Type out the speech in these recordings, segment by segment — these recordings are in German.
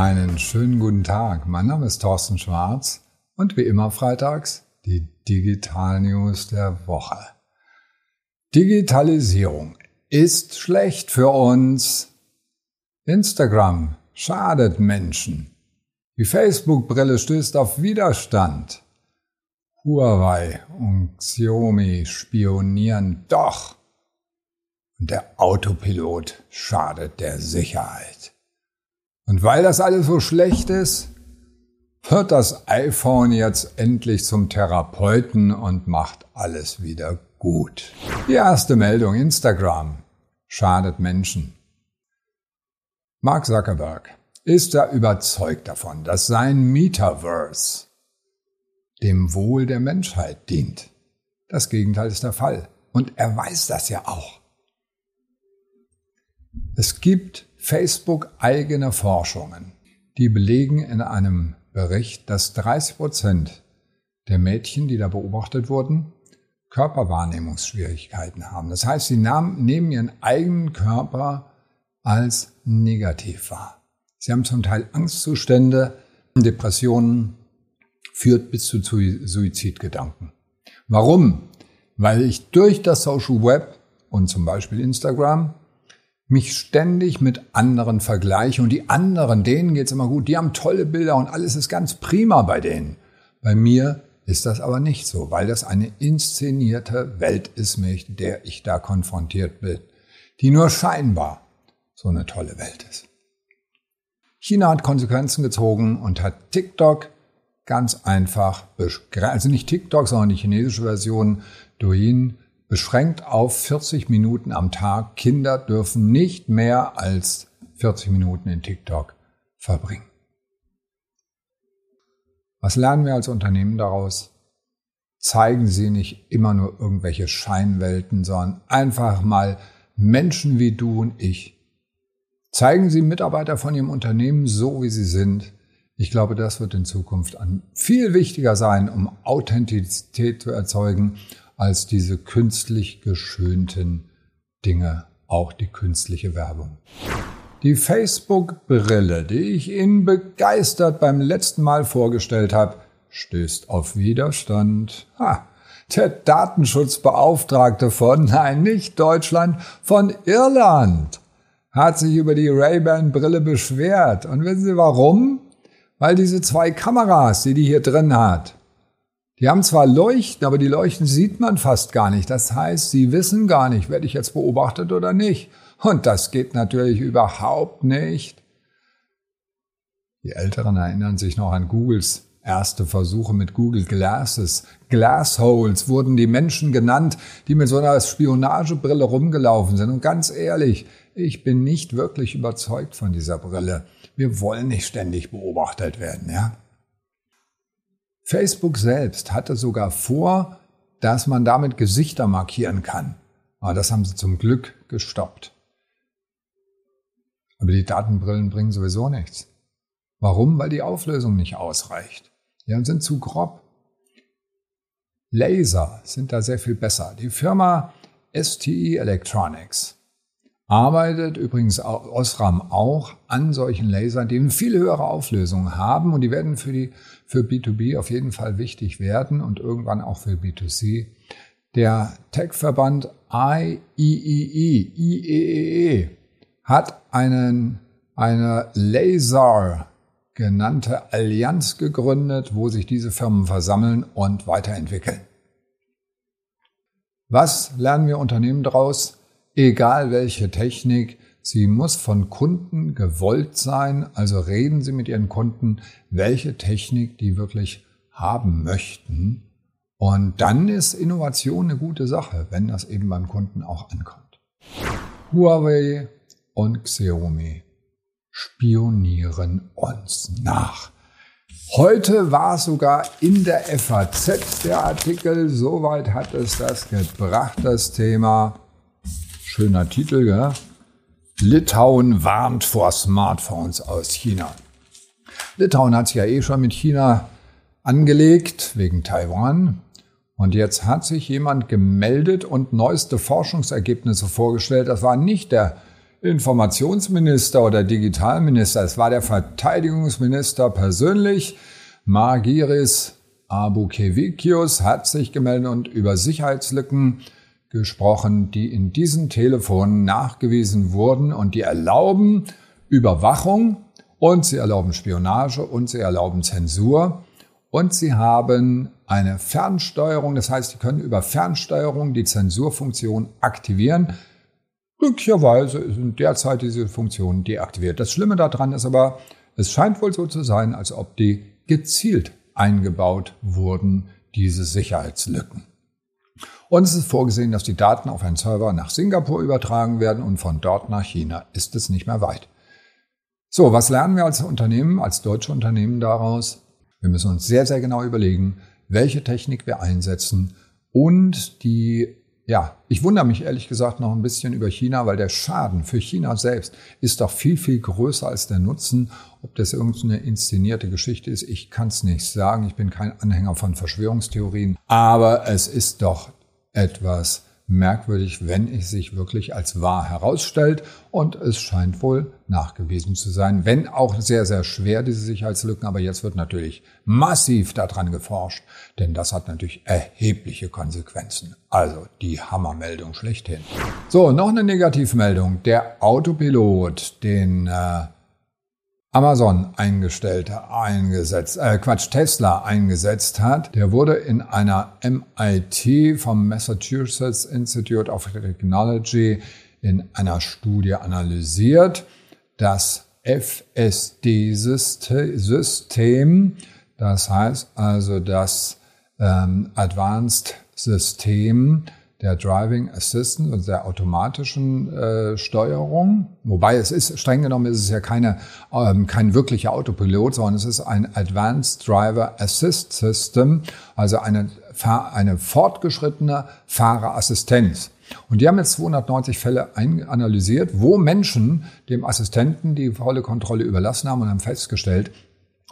Einen schönen guten Tag. Mein Name ist Thorsten Schwarz und wie immer freitags die Digital News der Woche. Digitalisierung ist schlecht für uns. Instagram schadet Menschen. Die Facebook-Brille stößt auf Widerstand. Huawei und Xiaomi spionieren doch. Und der Autopilot schadet der Sicherheit. Und weil das alles so schlecht ist, wird das iPhone jetzt endlich zum Therapeuten und macht alles wieder gut. Die erste Meldung, Instagram, schadet Menschen. Mark Zuckerberg ist da überzeugt davon, dass sein Metaverse dem Wohl der Menschheit dient. Das Gegenteil ist der Fall. Und er weiß das ja auch. Es gibt Facebook eigene Forschungen, die belegen in einem Bericht, dass 30 Prozent der Mädchen, die da beobachtet wurden, Körperwahrnehmungsschwierigkeiten haben. Das heißt, sie nehmen ihren eigenen Körper als negativ wahr. Sie haben zum Teil Angstzustände, Depressionen, führt bis zu Suizidgedanken. Warum? Weil ich durch das Social Web und zum Beispiel Instagram mich ständig mit anderen vergleiche und die anderen, denen geht's immer gut, die haben tolle Bilder und alles ist ganz prima bei denen. Bei mir ist das aber nicht so, weil das eine inszenierte Welt ist, mit der ich da konfrontiert bin, die nur scheinbar so eine tolle Welt ist. China hat Konsequenzen gezogen und hat TikTok ganz einfach, also nicht TikTok, sondern die chinesische Version Douyin beschränkt auf 40 Minuten am Tag. Kinder dürfen nicht mehr als 40 Minuten in TikTok verbringen. Was lernen wir als Unternehmen daraus? Zeigen Sie nicht immer nur irgendwelche Scheinwelten, sondern einfach mal Menschen wie du und ich. Zeigen Sie Mitarbeiter von Ihrem Unternehmen so, wie sie sind. Ich glaube, das wird in Zukunft viel wichtiger sein, um Authentizität zu erzeugen als diese künstlich geschönten Dinge, auch die künstliche Werbung. Die Facebook-Brille, die ich Ihnen begeistert beim letzten Mal vorgestellt habe, stößt auf Widerstand. Ha, der Datenschutzbeauftragte von, nein, nicht Deutschland, von Irland hat sich über die Ray-Ban-Brille beschwert. Und wissen Sie warum? Weil diese zwei Kameras, die die hier drin hat, die haben zwar Leuchten, aber die Leuchten sieht man fast gar nicht. Das heißt, sie wissen gar nicht, werde ich jetzt beobachtet oder nicht. Und das geht natürlich überhaupt nicht. Die Älteren erinnern sich noch an Googles erste Versuche mit Google Glasses. Glassholes wurden die Menschen genannt, die mit so einer Spionagebrille rumgelaufen sind. Und ganz ehrlich, ich bin nicht wirklich überzeugt von dieser Brille. Wir wollen nicht ständig beobachtet werden, ja? Facebook selbst hatte sogar vor, dass man damit Gesichter markieren kann. Aber das haben sie zum Glück gestoppt. Aber die Datenbrillen bringen sowieso nichts. Warum? Weil die Auflösung nicht ausreicht. Die sind zu grob. Laser sind da sehr viel besser. Die Firma STI Electronics arbeitet übrigens Osram auch an solchen Lasern, die eine viel höhere Auflösung haben und die werden für die für B2B auf jeden Fall wichtig werden und irgendwann auch für B2C. Der Tech-Verband IEEE, IEEE hat einen, eine Laser genannte Allianz gegründet, wo sich diese Firmen versammeln und weiterentwickeln. Was lernen wir Unternehmen daraus? Egal welche Technik, sie muss von Kunden gewollt sein. Also reden Sie mit Ihren Kunden, welche Technik die wirklich haben möchten. Und dann ist Innovation eine gute Sache, wenn das eben beim Kunden auch ankommt. Huawei und Xiaomi spionieren uns nach. Heute war sogar in der FAZ der Artikel, soweit hat es das gebracht, das Thema. Schöner Titel, ja? Litauen warnt vor Smartphones aus China. Litauen hat sich ja eh schon mit China angelegt, wegen Taiwan. Und jetzt hat sich jemand gemeldet und neueste Forschungsergebnisse vorgestellt. Das war nicht der Informationsminister oder Digitalminister, es war der Verteidigungsminister persönlich, Margiris Abukevikius, hat sich gemeldet und über Sicherheitslücken gesprochen, die in diesen Telefonen nachgewiesen wurden und die erlauben Überwachung und sie erlauben Spionage und sie erlauben Zensur und sie haben eine Fernsteuerung, das heißt, sie können über Fernsteuerung die Zensurfunktion aktivieren. Glücklicherweise sind derzeit diese Funktionen deaktiviert. Das Schlimme daran ist aber, es scheint wohl so zu sein, als ob die gezielt eingebaut wurden, diese Sicherheitslücken. Und es ist vorgesehen, dass die Daten auf einen Server nach Singapur übertragen werden und von dort nach China ist es nicht mehr weit. So, was lernen wir als Unternehmen, als deutsche Unternehmen daraus? Wir müssen uns sehr, sehr genau überlegen, welche Technik wir einsetzen und die ja, ich wundere mich ehrlich gesagt noch ein bisschen über China, weil der Schaden für China selbst ist doch viel, viel größer als der Nutzen. Ob das irgendeine inszenierte Geschichte ist, ich kann es nicht sagen. Ich bin kein Anhänger von Verschwörungstheorien. Aber es ist doch etwas merkwürdig, wenn es sich wirklich als wahr herausstellt. Und es scheint wohl nachgewiesen zu sein, wenn auch sehr, sehr schwer, diese Sicherheitslücken. Aber jetzt wird natürlich massiv daran geforscht, denn das hat natürlich erhebliche Konsequenzen. Also die Hammermeldung schlechthin. So, noch eine Negativmeldung. Der Autopilot, den äh, Amazon eingestellt, eingesetzt, äh, Quatsch, Tesla eingesetzt hat, der wurde in einer MIT vom Massachusetts Institute of Technology in einer Studie analysiert. Das FSD-System, das heißt also das ähm, Advanced System, der Driving Assistant und der automatischen äh, Steuerung. Wobei es ist, streng genommen ist es ja keine, ähm, kein wirklicher Autopilot, sondern es ist ein Advanced Driver Assist System, also eine, eine fortgeschrittene Fahrerassistenz. Und die haben jetzt 290 Fälle analysiert, wo Menschen dem Assistenten die volle Kontrolle überlassen haben und haben festgestellt,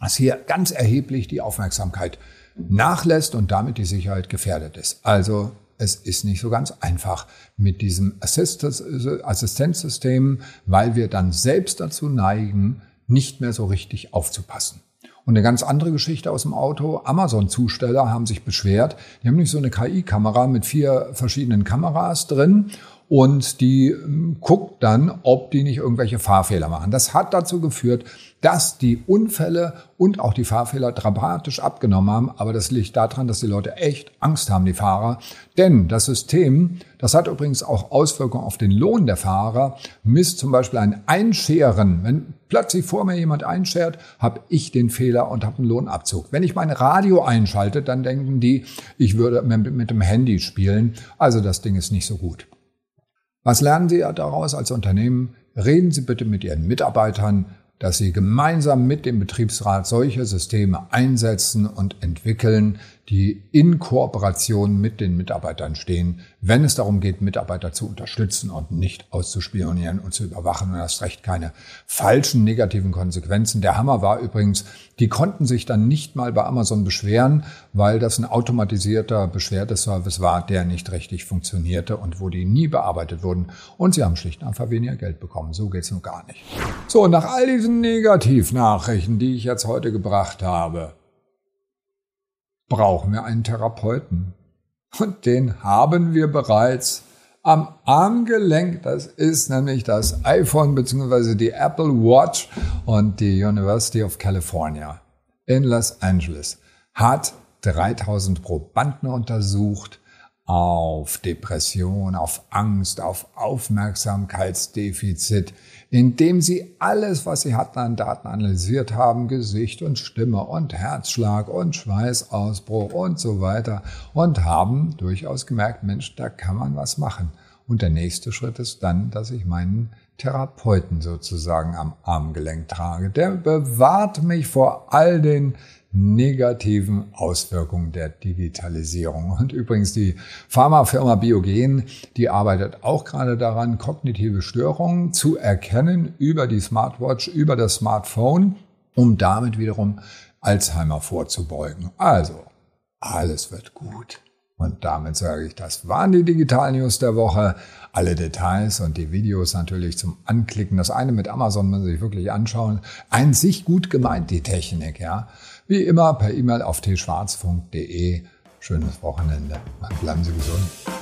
dass hier ganz erheblich die Aufmerksamkeit nachlässt und damit die Sicherheit gefährdet ist. Also es ist nicht so ganz einfach mit diesem Assistenzsystem, weil wir dann selbst dazu neigen, nicht mehr so richtig aufzupassen. Und eine ganz andere Geschichte aus dem Auto. Amazon-Zusteller haben sich beschwert. Die haben nicht so eine KI-Kamera mit vier verschiedenen Kameras drin und die ähm, guckt dann, ob die nicht irgendwelche Fahrfehler machen. Das hat dazu geführt, dass die Unfälle und auch die Fahrfehler dramatisch abgenommen haben. Aber das liegt daran, dass die Leute echt Angst haben, die Fahrer. Denn das System, das hat übrigens auch Auswirkungen auf den Lohn der Fahrer, misst zum Beispiel ein Einscheren. Wenn plötzlich vor mir jemand einschert, habe ich den Fehler und habe einen Lohnabzug. Wenn ich mein Radio einschalte, dann denken die, ich würde mit dem Handy spielen. Also das Ding ist nicht so gut. Was lernen Sie daraus als Unternehmen? Reden Sie bitte mit Ihren Mitarbeitern, dass Sie gemeinsam mit dem Betriebsrat solche Systeme einsetzen und entwickeln, die in Kooperation mit den Mitarbeitern stehen, wenn es darum geht, Mitarbeiter zu unterstützen und nicht auszuspionieren und zu überwachen und erst recht keine falschen negativen Konsequenzen. Der Hammer war übrigens, die konnten sich dann nicht mal bei Amazon beschweren, weil das ein automatisierter Beschwerdeservice war, der nicht richtig funktionierte und wo die nie bearbeitet wurden. Und sie haben schlicht und einfach weniger Geld bekommen. So geht's nun gar nicht. So, nach all diesen Negativnachrichten, die ich jetzt heute gebracht habe, brauchen wir einen Therapeuten. Und den haben wir bereits am Armgelenk. Das ist nämlich das iPhone bzw. die Apple Watch und die University of California in Los Angeles hat 3000 Probanden untersucht auf Depression, auf Angst, auf Aufmerksamkeitsdefizit, indem sie alles, was sie hatten an Daten analysiert haben, Gesicht und Stimme und Herzschlag und Schweißausbruch und so weiter und haben durchaus gemerkt, Mensch, da kann man was machen. Und der nächste Schritt ist dann, dass ich meinen Therapeuten sozusagen am Armgelenk trage. Der bewahrt mich vor all den negativen Auswirkungen der Digitalisierung. Und übrigens die Pharmafirma Biogen, die arbeitet auch gerade daran, kognitive Störungen zu erkennen über die Smartwatch, über das Smartphone, um damit wiederum Alzheimer vorzubeugen. Also, alles wird gut. Und damit sage ich, das waren die Digital News der Woche. Alle Details und die Videos natürlich zum Anklicken. Das eine mit Amazon muss man sich wirklich anschauen. Ein sich gut gemeint, die Technik, ja. Wie immer per E-Mail auf tschwarzfunk.de. Schönes Wochenende. Bleiben Sie gesund.